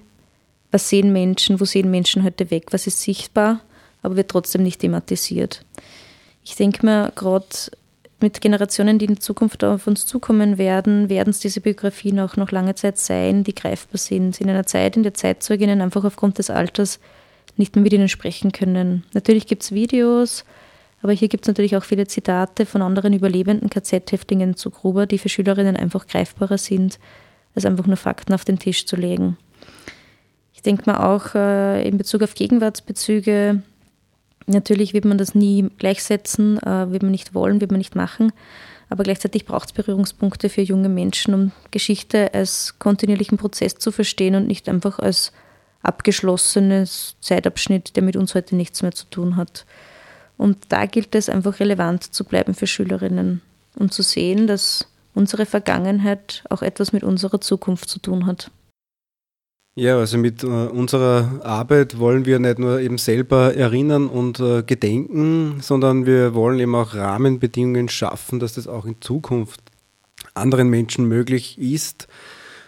was sehen Menschen, wo sehen Menschen heute weg, was ist sichtbar, aber wird trotzdem nicht thematisiert. Ich denke mir, gerade mit Generationen, die in Zukunft auf uns zukommen werden, werden es diese Biografien auch noch lange Zeit sein, die greifbar sind. In einer Zeit, in der Zeitzeuginnen einfach aufgrund des Alters nicht mehr mit ihnen sprechen können. Natürlich gibt es Videos, aber hier gibt es natürlich auch viele Zitate von anderen überlebenden KZ-Häftlingen zu Gruber, die für Schülerinnen einfach greifbarer sind, als einfach nur Fakten auf den Tisch zu legen. Ich denke mal auch äh, in Bezug auf Gegenwartsbezüge, natürlich wird man das nie gleichsetzen, äh, wird man nicht wollen, wird man nicht machen, aber gleichzeitig braucht es Berührungspunkte für junge Menschen, um Geschichte als kontinuierlichen Prozess zu verstehen und nicht einfach als abgeschlossenes Zeitabschnitt, der mit uns heute nichts mehr zu tun hat. Und da gilt es einfach relevant zu bleiben für Schülerinnen und zu sehen, dass unsere Vergangenheit auch etwas mit unserer Zukunft zu tun hat. Ja, also mit äh, unserer Arbeit wollen wir nicht nur eben selber erinnern und äh, gedenken, sondern wir wollen eben auch Rahmenbedingungen schaffen, dass das auch in Zukunft anderen Menschen möglich ist.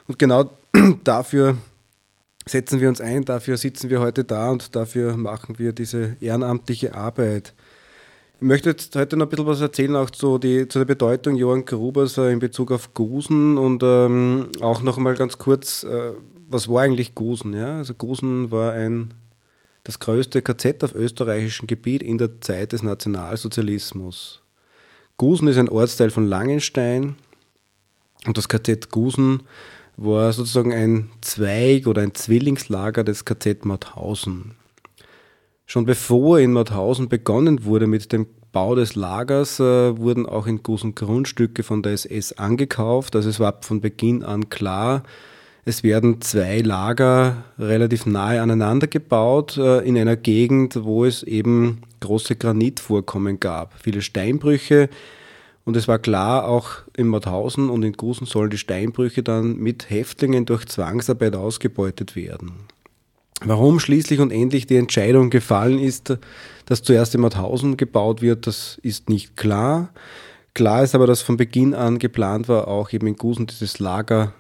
Und genau dafür setzen wir uns ein, dafür sitzen wir heute da und dafür machen wir diese ehrenamtliche Arbeit. Ich möchte jetzt heute noch ein bisschen was erzählen, auch zu, die, zu der Bedeutung Johann Grubers äh, in Bezug auf Gusen und ähm, auch noch einmal ganz kurz, äh, was war eigentlich Gusen? Ja? Also Gusen war ein, das größte KZ auf österreichischem Gebiet in der Zeit des Nationalsozialismus. Gusen ist ein Ortsteil von Langenstein und das KZ Gusen war sozusagen ein Zweig oder ein Zwillingslager des KZ Mauthausen. Schon bevor in Mauthausen begonnen wurde mit dem Bau des Lagers, äh, wurden auch in Gusen Grundstücke von der SS angekauft. Also es war von Beginn an klar, es werden zwei Lager relativ nahe aneinander gebaut äh, in einer Gegend, wo es eben große Granitvorkommen gab, viele Steinbrüche, und es war klar, auch in Mauthausen und in Gusen sollen die Steinbrüche dann mit Häftlingen durch Zwangsarbeit ausgebeutet werden. Warum schließlich und endlich die Entscheidung gefallen ist, dass zuerst in Mauthausen gebaut wird, das ist nicht klar. Klar ist aber, dass von Beginn an geplant war, auch eben in Gusen dieses Lager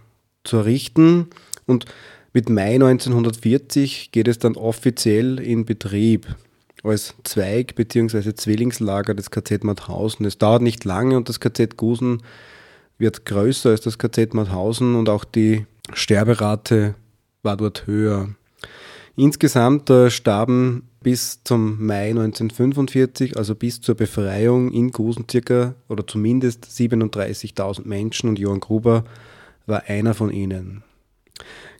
zu errichten. Und mit Mai 1940 geht es dann offiziell in Betrieb als Zweig bzw. Zwillingslager des KZ Mauthausen. Es dauert nicht lange und das KZ Gusen wird größer als das KZ Mauthausen und auch die Sterberate war dort höher. Insgesamt äh, starben bis zum Mai 1945, also bis zur Befreiung in Gusen circa oder zumindest 37.000 Menschen und Johann Gruber war einer von ihnen.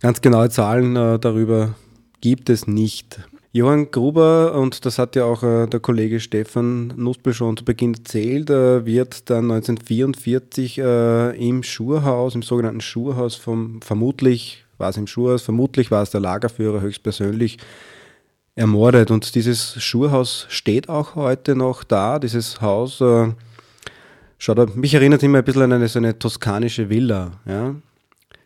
Ganz genaue Zahlen äh, darüber gibt es nicht. Johann Gruber, und das hat ja auch äh, der Kollege Stefan Nussbel schon zu Beginn erzählt, äh, wird dann 1944 äh, im Schurhaus, im sogenannten Schurhaus, vom, vermutlich war es im Schurhaus, vermutlich war es der Lagerführer höchstpersönlich ermordet. Und dieses Schurhaus steht auch heute noch da. Dieses Haus, äh, schaut, mich erinnert immer ein bisschen an eine, so eine toskanische Villa. Ja?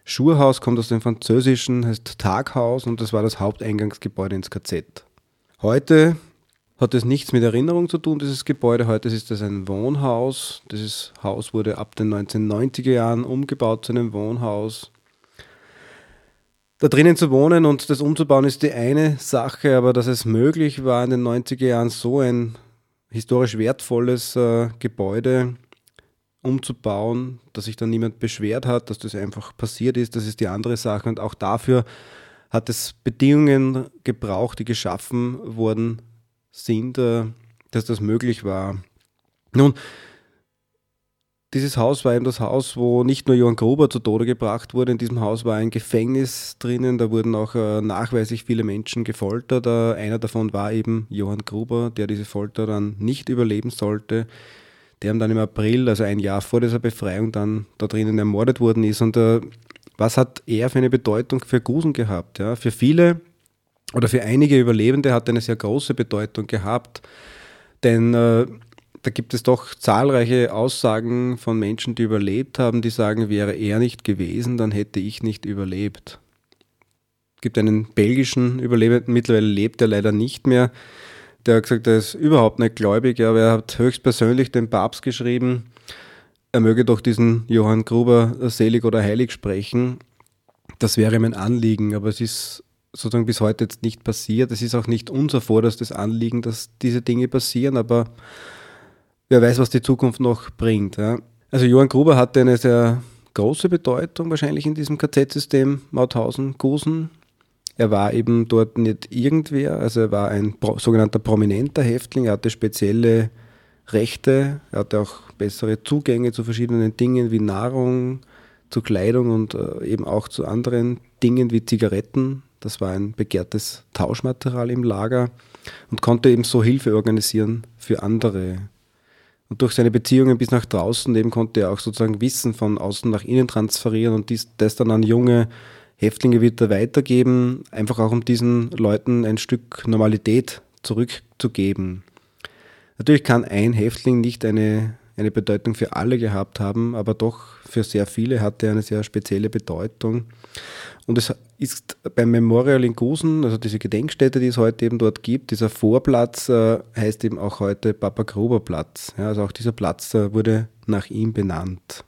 Schurhaus kommt aus dem Französischen, heißt Taghaus und das war das Haupteingangsgebäude ins KZ. Heute hat es nichts mit Erinnerung zu tun, dieses Gebäude. Heute ist es ein Wohnhaus. Dieses Haus wurde ab den 1990er Jahren umgebaut zu einem Wohnhaus. Da drinnen zu wohnen und das umzubauen ist die eine Sache, aber dass es möglich war in den 90er Jahren so ein historisch wertvolles äh, Gebäude umzubauen, dass sich dann niemand beschwert hat, dass das einfach passiert ist, das ist die andere Sache. Und auch dafür hat es Bedingungen gebraucht, die geschaffen worden sind, äh, dass das möglich war. Nun, dieses Haus war eben das Haus, wo nicht nur Johann Gruber zu Tode gebracht wurde. In diesem Haus war ein Gefängnis drinnen. Da wurden auch äh, nachweislich viele Menschen gefoltert. Äh, einer davon war eben Johann Gruber, der diese Folter dann nicht überleben sollte der dann im April, also ein Jahr vor dieser Befreiung, dann da drinnen ermordet worden ist. Und äh, was hat er für eine Bedeutung für Gusen gehabt? Ja? Für viele oder für einige Überlebende hat er eine sehr große Bedeutung gehabt, denn äh, da gibt es doch zahlreiche Aussagen von Menschen, die überlebt haben, die sagen, wäre er nicht gewesen, dann hätte ich nicht überlebt. Es gibt einen belgischen Überlebenden, mittlerweile lebt er leider nicht mehr, der hat gesagt, er ist überhaupt nicht gläubig, aber er hat höchstpersönlich dem Papst geschrieben, er möge doch diesen Johann Gruber selig oder heilig sprechen, Das wäre mein Anliegen, aber es ist sozusagen bis heute jetzt nicht passiert. Es ist auch nicht unser vorderstes Anliegen, dass diese Dinge passieren, aber wer weiß, was die Zukunft noch bringt. Ja. Also Johann Gruber hatte eine sehr große Bedeutung wahrscheinlich in diesem KZ-System Mauthausen-Gusen. Er war eben dort nicht irgendwer, also er war ein sogenannter prominenter Häftling, er hatte spezielle Rechte, er hatte auch bessere Zugänge zu verschiedenen Dingen wie Nahrung, zu Kleidung und äh, eben auch zu anderen Dingen wie Zigaretten. Das war ein begehrtes Tauschmaterial im Lager und konnte eben so Hilfe organisieren für andere. Und durch seine Beziehungen bis nach draußen eben konnte er auch sozusagen Wissen von außen nach innen transferieren und dies, das dann an junge Häftlinge wieder weitergeben, einfach auch um diesen Leuten ein Stück Normalität zurückzugeben. Natürlich kann ein Häftling nicht eine, eine Bedeutung für alle gehabt haben, aber doch für sehr viele hat er eine sehr spezielle Bedeutung. Und es ist beim Memorial in Gusen, also diese Gedenkstätte, die es heute eben dort gibt, dieser Vorplatz äh, heißt eben auch heute Papa Gruber Platz. Ja, also auch dieser Platz äh, wurde nach ihm benannt.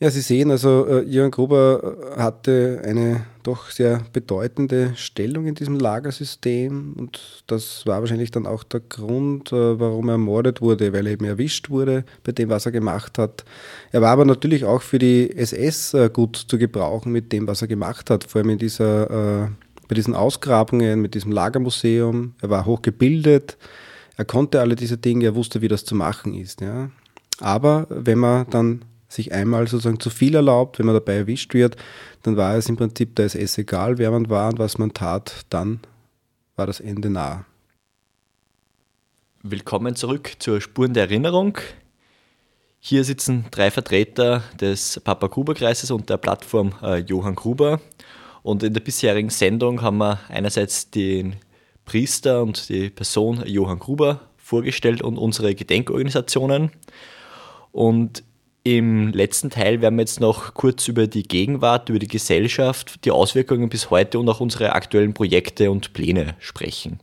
Ja, Sie sehen, also äh, Jürgen Gruber äh, hatte eine doch sehr bedeutende Stellung in diesem Lagersystem und das war wahrscheinlich dann auch der Grund, äh, warum er ermordet wurde, weil er eben erwischt wurde bei dem, was er gemacht hat. Er war aber natürlich auch für die SS äh, gut zu gebrauchen mit dem, was er gemacht hat, vor allem in dieser, äh, bei diesen Ausgrabungen, mit diesem Lagermuseum. Er war hochgebildet, er konnte alle diese Dinge, er wusste, wie das zu machen ist. Ja. Aber wenn man dann sich einmal sozusagen zu viel erlaubt, wenn man dabei erwischt wird, dann war es im Prinzip da ist es egal, wer man war und was man tat, dann war das Ende nah. Willkommen zurück zur Spuren der Erinnerung. Hier sitzen drei Vertreter des Papa Gruber Kreises und der Plattform äh, Johann Gruber. Und in der bisherigen Sendung haben wir einerseits den Priester und die Person Johann Gruber vorgestellt und unsere Gedenkorganisationen. Und im letzten Teil werden wir jetzt noch kurz über die Gegenwart, über die Gesellschaft, die Auswirkungen bis heute und auch unsere aktuellen Projekte und Pläne sprechen.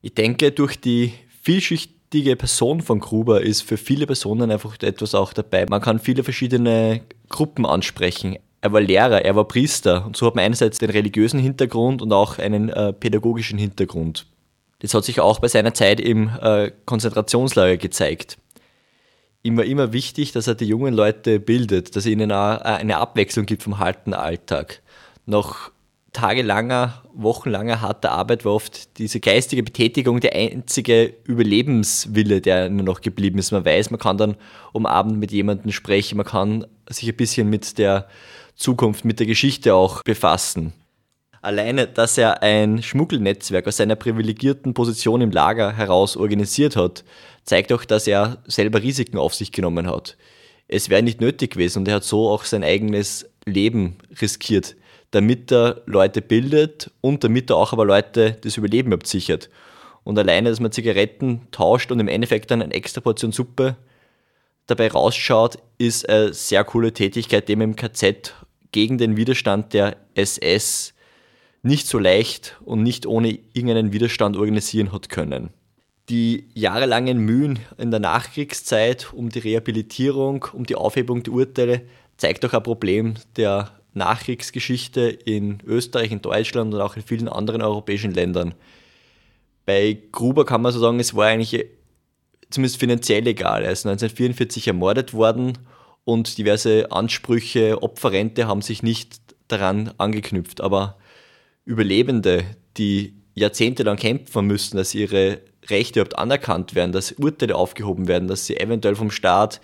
Ich denke, durch die vielschichtige Person von Gruber ist für viele Personen einfach etwas auch dabei. Man kann viele verschiedene Gruppen ansprechen. Er war Lehrer, er war Priester und so hat man einerseits den religiösen Hintergrund und auch einen äh, pädagogischen Hintergrund. Das hat sich auch bei seiner Zeit im äh, Konzentrationslager gezeigt ihm war immer wichtig, dass er die jungen Leute bildet, dass er ihnen auch eine Abwechslung gibt vom harten Alltag. Nach tagelanger, wochenlanger harter Arbeit war oft diese geistige Betätigung der einzige Überlebenswille, der nur noch geblieben ist. Man weiß, man kann dann um Abend mit jemandem sprechen, man kann sich ein bisschen mit der Zukunft, mit der Geschichte auch befassen. Alleine, dass er ein Schmuggelnetzwerk aus seiner privilegierten Position im Lager heraus organisiert hat, zeigt auch, dass er selber Risiken auf sich genommen hat. Es wäre nicht nötig gewesen und er hat so auch sein eigenes Leben riskiert, damit er Leute bildet und damit er auch aber Leute das Überleben absichert. Und alleine, dass man Zigaretten tauscht und im Endeffekt dann eine extra Portion Suppe dabei rausschaut, ist eine sehr coole Tätigkeit, die man im KZ gegen den Widerstand der SS nicht so leicht und nicht ohne irgendeinen Widerstand organisieren hat können die jahrelangen Mühen in der Nachkriegszeit um die Rehabilitierung, um die Aufhebung der Urteile, zeigt auch ein Problem der Nachkriegsgeschichte in Österreich, in Deutschland und auch in vielen anderen europäischen Ländern. Bei Gruber kann man so sagen, es war eigentlich zumindest finanziell egal. Er ist 1944 ermordet worden und diverse Ansprüche, Opferrente haben sich nicht daran angeknüpft. Aber Überlebende, die jahrzehntelang kämpfen müssen, dass ihre Rechte überhaupt anerkannt werden, dass Urteile aufgehoben werden, dass sie eventuell vom Staat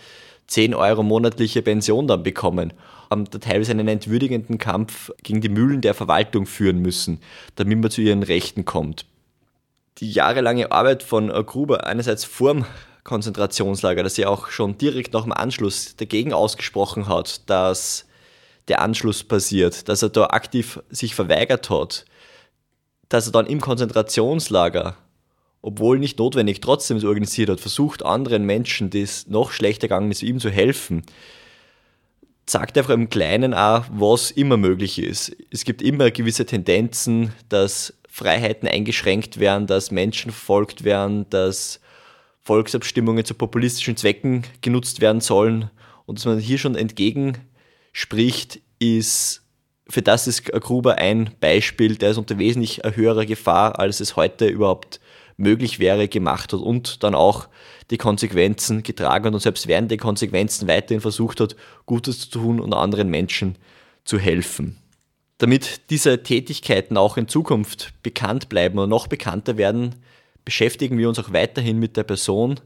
10 Euro monatliche Pension dann bekommen, haben da teilweise einen entwürdigenden Kampf gegen die Mühlen der Verwaltung führen müssen, damit man zu ihren Rechten kommt. Die jahrelange Arbeit von Gruber, einerseits vorm Konzentrationslager, dass sie auch schon direkt nach dem Anschluss dagegen ausgesprochen hat, dass der Anschluss passiert, dass er da aktiv sich verweigert hat, dass er dann im Konzentrationslager obwohl nicht notwendig, trotzdem es organisiert hat, versucht anderen Menschen, die es noch schlechter gegangen ist, ihm zu helfen, sagt einfach im Kleinen auch, was immer möglich ist. Es gibt immer gewisse Tendenzen, dass Freiheiten eingeschränkt werden, dass Menschen verfolgt werden, dass Volksabstimmungen zu populistischen Zwecken genutzt werden sollen und dass man hier schon entgegen spricht, ist, für das ist Gruber ein Beispiel, der es unter wesentlich höherer Gefahr, als es heute überhaupt möglich wäre, gemacht hat und dann auch die Konsequenzen getragen hat und selbst während der Konsequenzen weiterhin versucht hat, Gutes zu tun und anderen Menschen zu helfen. Damit diese Tätigkeiten auch in Zukunft bekannt bleiben und noch bekannter werden, beschäftigen wir uns auch weiterhin mit der Person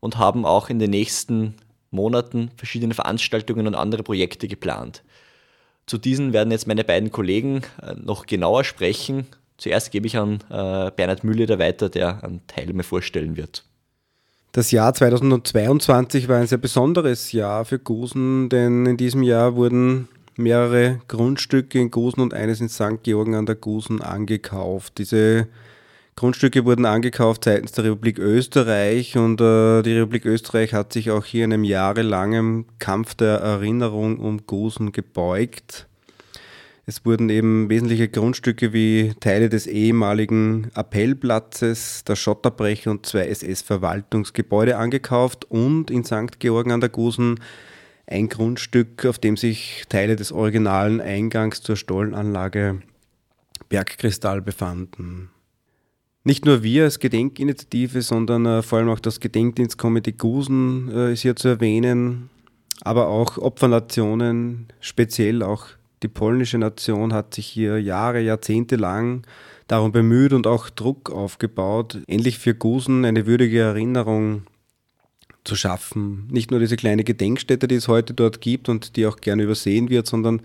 und haben auch in den nächsten Monaten verschiedene Veranstaltungen und andere Projekte geplant. Zu diesen werden jetzt meine beiden Kollegen äh, noch genauer sprechen. Zuerst gebe ich an äh, Bernhard Müller weiter, der einen Teil mir vorstellen wird. Das Jahr 2022 war ein sehr besonderes Jahr für Gusen, denn in diesem Jahr wurden mehrere Grundstücke in Gusen und eines in St. Georgen an der Gusen angekauft. Diese Grundstücke wurden angekauft seitens der Republik Österreich und äh, die Republik Österreich hat sich auch hier in einem jahrelangen Kampf der Erinnerung um Gusen gebeugt. Es wurden eben wesentliche Grundstücke wie Teile des ehemaligen Appellplatzes, der Schotterbrecher und zwei SS-Verwaltungsgebäude angekauft und in St. Georgen an der Gusen ein Grundstück, auf dem sich Teile des originalen Eingangs zur Stollenanlage Bergkristall befanden. Nicht nur wir als Gedenkinitiative, sondern äh, vor allem auch das Gedenkdienstkomitee Gusen äh, ist hier zu erwähnen, aber auch Opfernationen, speziell auch die polnische Nation hat sich hier Jahre, Jahrzehnte lang darum bemüht und auch Druck aufgebaut, endlich für Gusen eine würdige Erinnerung zu schaffen. Nicht nur diese kleine Gedenkstätte, die es heute dort gibt und die auch gerne übersehen wird, sondern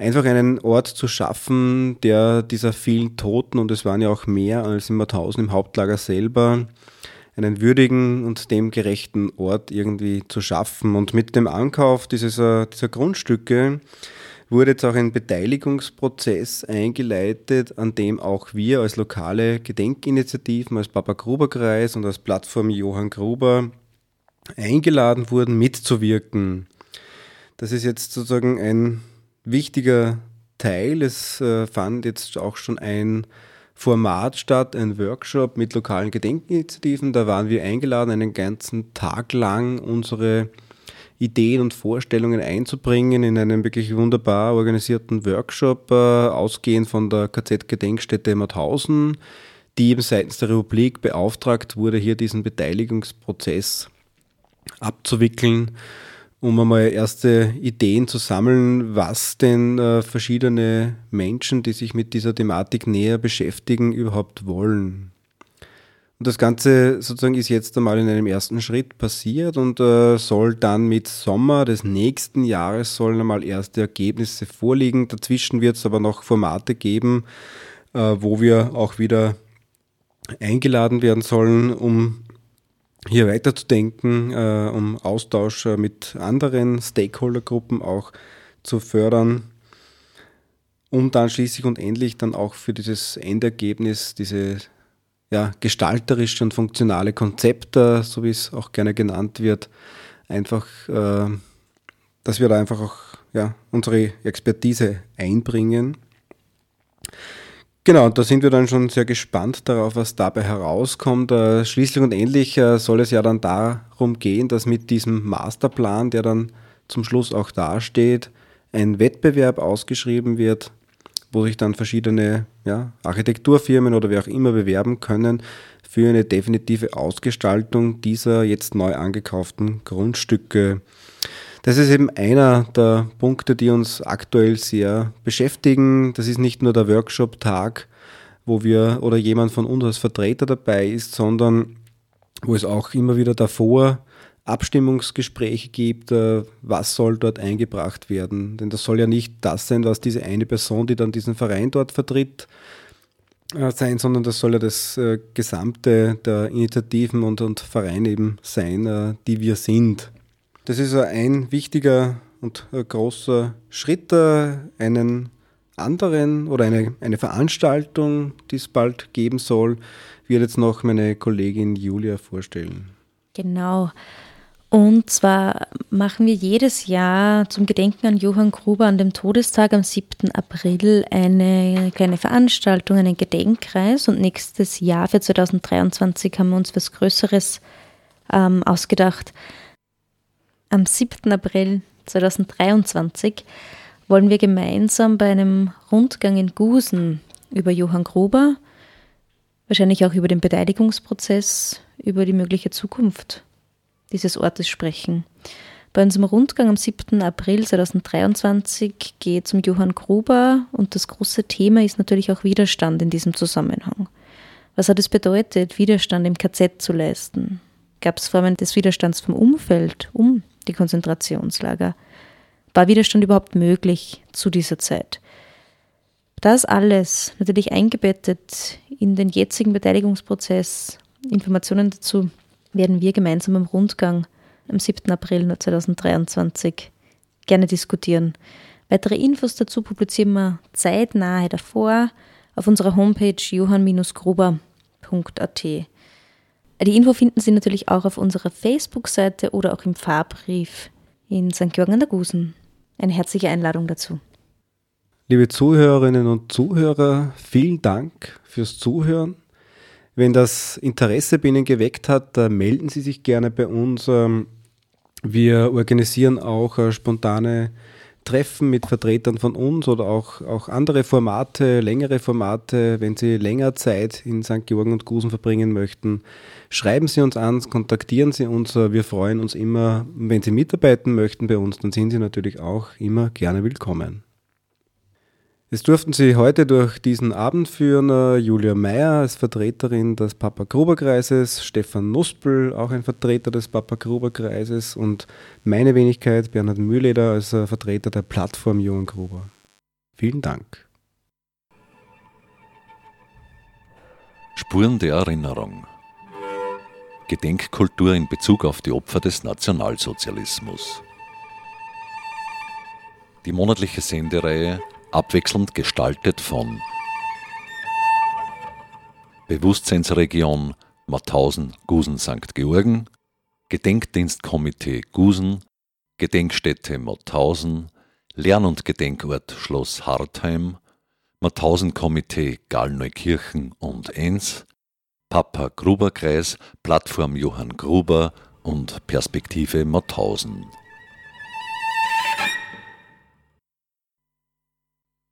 einfach einen Ort zu schaffen, der dieser vielen Toten, und es waren ja auch mehr als in Mauthausen im Hauptlager selber, einen würdigen und dem gerechten Ort irgendwie zu schaffen. Und mit dem Ankauf dieser, dieser Grundstücke wurde jetzt auch ein Beteiligungsprozess eingeleitet, an dem auch wir als lokale Gedenkinitiativen, als Papa Gruber Kreis und als Plattform Johann Gruber eingeladen wurden, mitzuwirken. Das ist jetzt sozusagen ein wichtiger Teil. Es äh, fand jetzt auch schon ein Format statt, ein Workshop mit lokalen Gedenkinitiativen. Da waren wir eingeladen, einen ganzen Tag lang unsere Ideen und Vorstellungen einzubringen in einem wirklich wunderbar organisierten Workshop, äh, ausgehend von der KZ-Gedenkstätte Mauthausen, die eben seitens der Republik beauftragt wurde, hier diesen Beteiligungsprozess abzuwickeln um einmal erste Ideen zu sammeln, was denn äh, verschiedene Menschen, die sich mit dieser Thematik näher beschäftigen, überhaupt wollen. Und das Ganze sozusagen ist jetzt einmal in einem ersten Schritt passiert und äh, soll dann mit Sommer des nächsten Jahres sollen einmal erste Ergebnisse vorliegen. Dazwischen wird es aber noch Formate geben, äh, wo wir auch wieder eingeladen werden sollen, um hier weiterzudenken, äh, um Austausch äh, mit anderen Stakeholdergruppen auch zu fördern, um dann schließlich und endlich dann auch für dieses Endergebnis, diese ja, gestalterische und funktionale Konzept, äh, so wie es auch gerne genannt wird, einfach, äh, dass wir da einfach auch ja, unsere Expertise einbringen. Genau, da sind wir dann schon sehr gespannt darauf, was dabei herauskommt. Äh, schließlich und endlich äh, soll es ja dann darum gehen, dass mit diesem Masterplan, der dann zum Schluss auch dasteht, ein Wettbewerb ausgeschrieben wird, wo sich dann verschiedene ja, Architekturfirmen oder wer auch immer bewerben können für eine definitive Ausgestaltung dieser jetzt neu angekauften Grundstücke. Das ist eben einer der Punkte, die uns aktuell sehr beschäftigen. Das ist nicht nur der Workshop-Tag, wo wir oder jemand von uns als Vertreter dabei ist, sondern wo es auch immer wieder davor Abstimmungsgespräche gibt, äh, was soll dort eingebracht werden. Denn das soll ja nicht das sein, was diese eine Person, die dann diesen Verein dort vertritt, äh, sein, sondern das soll ja das äh, Gesamte der Initiativen und, und Vereine eben sein, die wir sind. Das ist ein wichtiger und großer Schritt, äh, einen anderen oder eine, eine Veranstaltung, die es bald geben soll, wird jetzt noch meine Kollegin Julia vorstellen. Genau. Und zwar machen wir jedes Jahr zum Gedenken an Johann Gruber an dem Todestag am 7. April eine kleine Veranstaltung, einen Gedenkkreis. Und nächstes Jahr für 2023 haben wir uns was Größeres ähm, ausgedacht. Am 7. April 2023 wollen wir gemeinsam bei einem Rundgang in Gusen über Johann Gruber, wahrscheinlich auch über den Beteiligungsprozess, über die mögliche Zukunft dieses Ortes sprechen. Bei unserem Rundgang am 7. April 2023 geht es um Johann Gruber und das große Thema ist natürlich auch Widerstand in diesem Zusammenhang. Was hat es bedeutet, Widerstand im KZ zu leisten? Gab es Formen des Widerstands vom Umfeld um die Konzentrationslager? War Widerstand überhaupt möglich zu dieser Zeit? Das alles natürlich eingebettet in den jetzigen Beteiligungsprozess. Informationen dazu werden wir gemeinsam im Rundgang am 7. April 2023 gerne diskutieren. Weitere Infos dazu publizieren wir zeitnahe davor auf unserer Homepage johann-gruber.at. Die Info finden Sie natürlich auch auf unserer Facebook-Seite oder auch im Fahrbrief in St. Georgen an der Gusen. Eine herzliche Einladung dazu. Liebe Zuhörerinnen und Zuhörer, vielen Dank fürs Zuhören. Wenn das Interesse bei Ihnen geweckt hat, melden Sie sich gerne bei uns. Ähm, wir organisieren auch äh, spontane Treffen mit Vertretern von uns oder auch, auch andere Formate, längere Formate. Wenn Sie länger Zeit in St. Georgen und Gusen verbringen möchten, schreiben Sie uns an, kontaktieren Sie uns. Wir freuen uns immer, wenn Sie mitarbeiten möchten bei uns, dann sind Sie natürlich auch immer gerne willkommen. Es durften Sie heute durch diesen Abend führen äh, Julia Meyer als Vertreterin des Papa-Gruber-Kreises, Stefan Nuspel, auch ein Vertreter des Papa-Gruber-Kreises und meine Wenigkeit, Bernhard Mühleder, als äh, Vertreter der Plattform Johann Gruber. Vielen Dank. Spuren der Erinnerung. Gedenkkultur in Bezug auf die Opfer des Nationalsozialismus. Die monatliche Sendereihe abwechselnd gestaltet von Bewusstseinsregion Mauthausen, Gusen, St. Georgen, Gedenkdienstkomitee Gusen, Gedenkstätte Mauthausen, Lern- und Gedenkort Schloss Hartheim, Mauthausen-Komitee Gallneukirchen und Enns, Papa Gruber Kreis, Plattform Johann Gruber und Perspektive Mauthausen.